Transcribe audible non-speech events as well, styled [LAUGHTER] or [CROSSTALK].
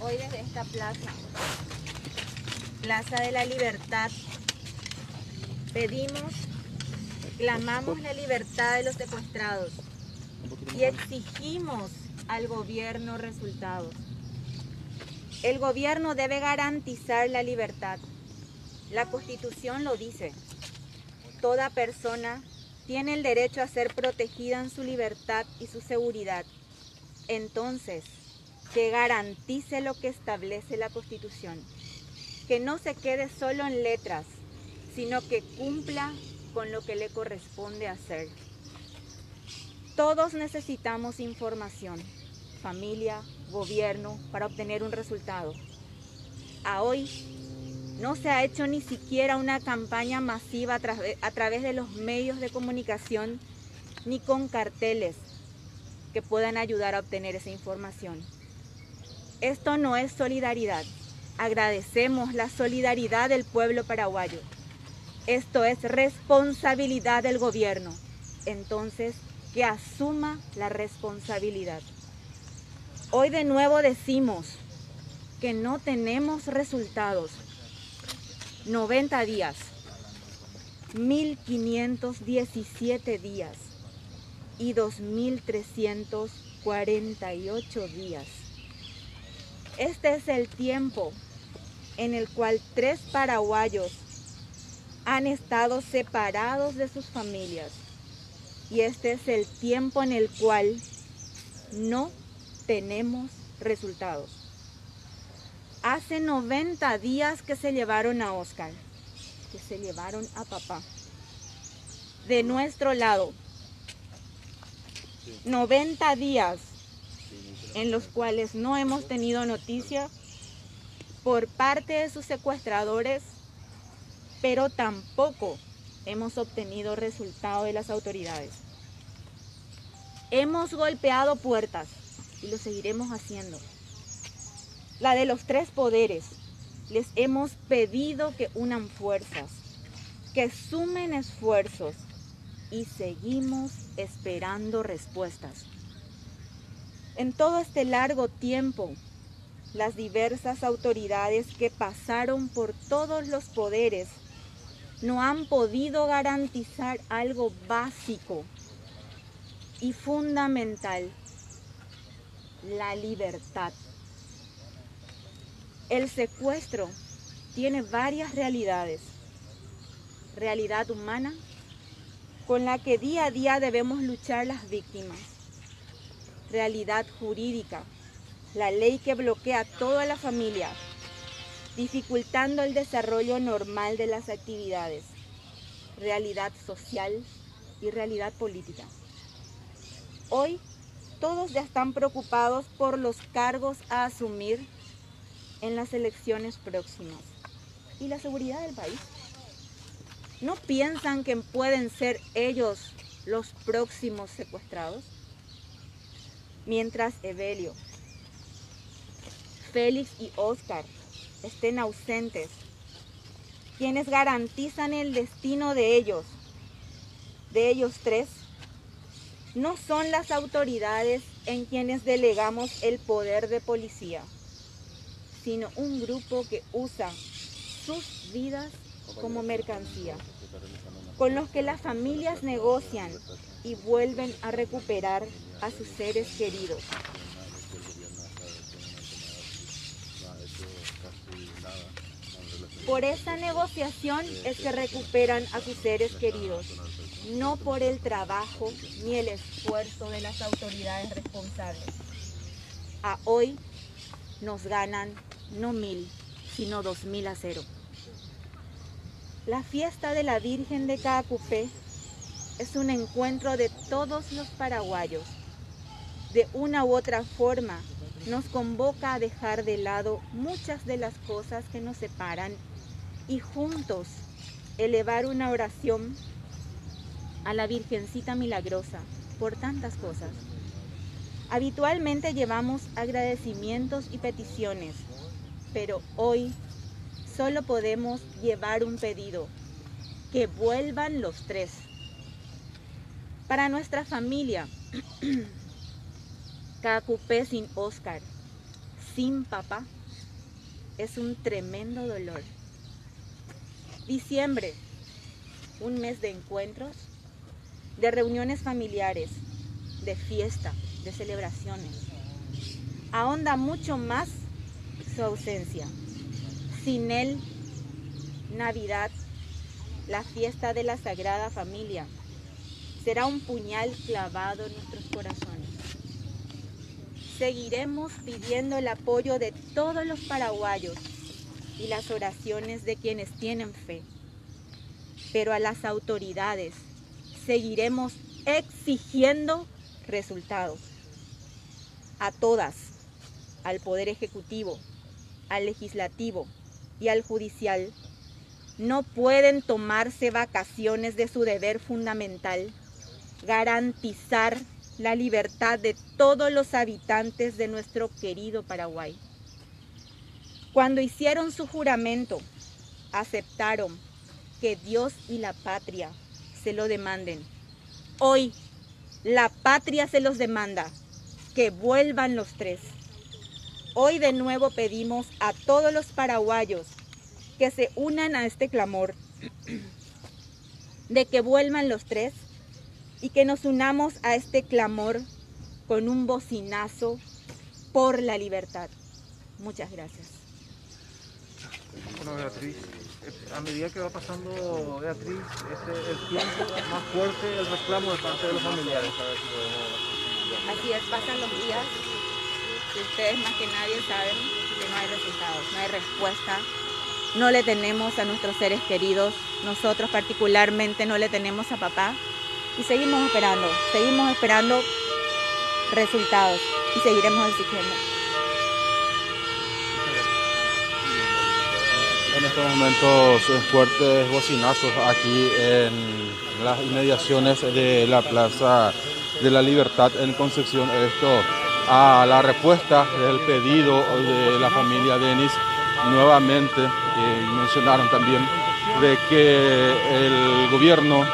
Hoy desde esta plaza, Plaza de la Libertad, pedimos, clamamos la libertad de los secuestrados y exigimos al gobierno resultados. El gobierno debe garantizar la libertad. La Constitución lo dice. Toda persona tiene el derecho a ser protegida en su libertad y su seguridad. Entonces, que garantice lo que establece la Constitución. Que no se quede solo en letras, sino que cumpla con lo que le corresponde hacer. Todos necesitamos información, familia, gobierno, para obtener un resultado. A hoy no se ha hecho ni siquiera una campaña masiva a, través de los medios de comunicación ni con carteles que puedan ayudar a obtener esa información. Esto no es solidaridad. Agradecemos la solidaridad del pueblo paraguayo. Esto es responsabilidad del gobierno. Entonces, que asuma la responsabilidad. Hoy de nuevo decimos que no tenemos resultados 90 días, 1517 días y 2348 días. Este es el tiempo en el cual tres paraguayos han estado separados de sus familias. Y este es el tiempo en el cual no tenemos resultados. Hace 90 días que se llevaron a Oscar, que se llevaron a papá. De nuestro lado, 90 días en los cuales no hemos tenido noticia por parte de sus secuestradores, pero tampoco hemos obtenido resultado de las autoridades. Hemos golpeado puertas y lo seguiremos haciendo la de los tres poderes. Les hemos pedido que unan fuerzas, que sumen esfuerzos y seguimos esperando respuestas. En todo este largo tiempo, las diversas autoridades que pasaron por todos los poderes no han podido garantizar algo básico y fundamental, la libertad. El secuestro tiene varias realidades. Realidad humana con la que día a día debemos luchar las víctimas. Realidad jurídica, la ley que bloquea toda la familia, dificultando el desarrollo normal de las actividades. Realidad social y realidad política. Hoy todos ya están preocupados por los cargos a asumir en las elecciones próximas y la seguridad del país. ¿No piensan que pueden ser ellos los próximos secuestrados? Mientras Evelio, Félix y Oscar estén ausentes, quienes garantizan el destino de ellos, de ellos tres, no son las autoridades en quienes delegamos el poder de policía sino un grupo que usa sus vidas como mercancía, con los que las familias negocian y vuelven a recuperar a sus seres queridos. Por esa negociación es que recuperan a sus seres queridos, no por el trabajo ni el esfuerzo de las autoridades responsables. A hoy nos ganan no mil, sino dos mil a cero. La fiesta de la Virgen de Caacupé es un encuentro de todos los paraguayos. De una u otra forma, nos convoca a dejar de lado muchas de las cosas que nos separan y juntos elevar una oración a la Virgencita Milagrosa por tantas cosas. Habitualmente llevamos agradecimientos y peticiones pero hoy solo podemos llevar un pedido, que vuelvan los tres. Para nuestra familia, [CLEARS THROAT] Cacupé sin Oscar, sin papá, es un tremendo dolor. Diciembre, un mes de encuentros, de reuniones familiares, de fiesta, de celebraciones. Ahonda mucho más su ausencia. Sin él, Navidad, la fiesta de la Sagrada Familia, será un puñal clavado en nuestros corazones. Seguiremos pidiendo el apoyo de todos los paraguayos y las oraciones de quienes tienen fe. Pero a las autoridades seguiremos exigiendo resultados. A todas, al Poder Ejecutivo, al Legislativo y al Judicial, no pueden tomarse vacaciones de su deber fundamental, garantizar la libertad de todos los habitantes de nuestro querido Paraguay. Cuando hicieron su juramento, aceptaron que Dios y la patria se lo demanden. Hoy la patria se los demanda, que vuelvan los tres. Hoy de nuevo pedimos a todos los paraguayos que se unan a este clamor de que vuelvan los tres y que nos unamos a este clamor con un bocinazo por la libertad. Muchas gracias. Bueno, Beatriz, a medida que va pasando Beatriz, este, el tiempo más fuerte el reclamo de parte de los familiares. Así es, pasan los días ustedes más que nadie saben que no hay resultados, no hay respuesta, no le tenemos a nuestros seres queridos, nosotros particularmente no le tenemos a papá y seguimos esperando, seguimos esperando resultados y seguiremos exigiendo. En estos momentos fuertes bocinazos aquí en las inmediaciones de la Plaza de la Libertad en Concepción. Esto a la respuesta del pedido de la familia Denis nuevamente mencionaron también de que el gobierno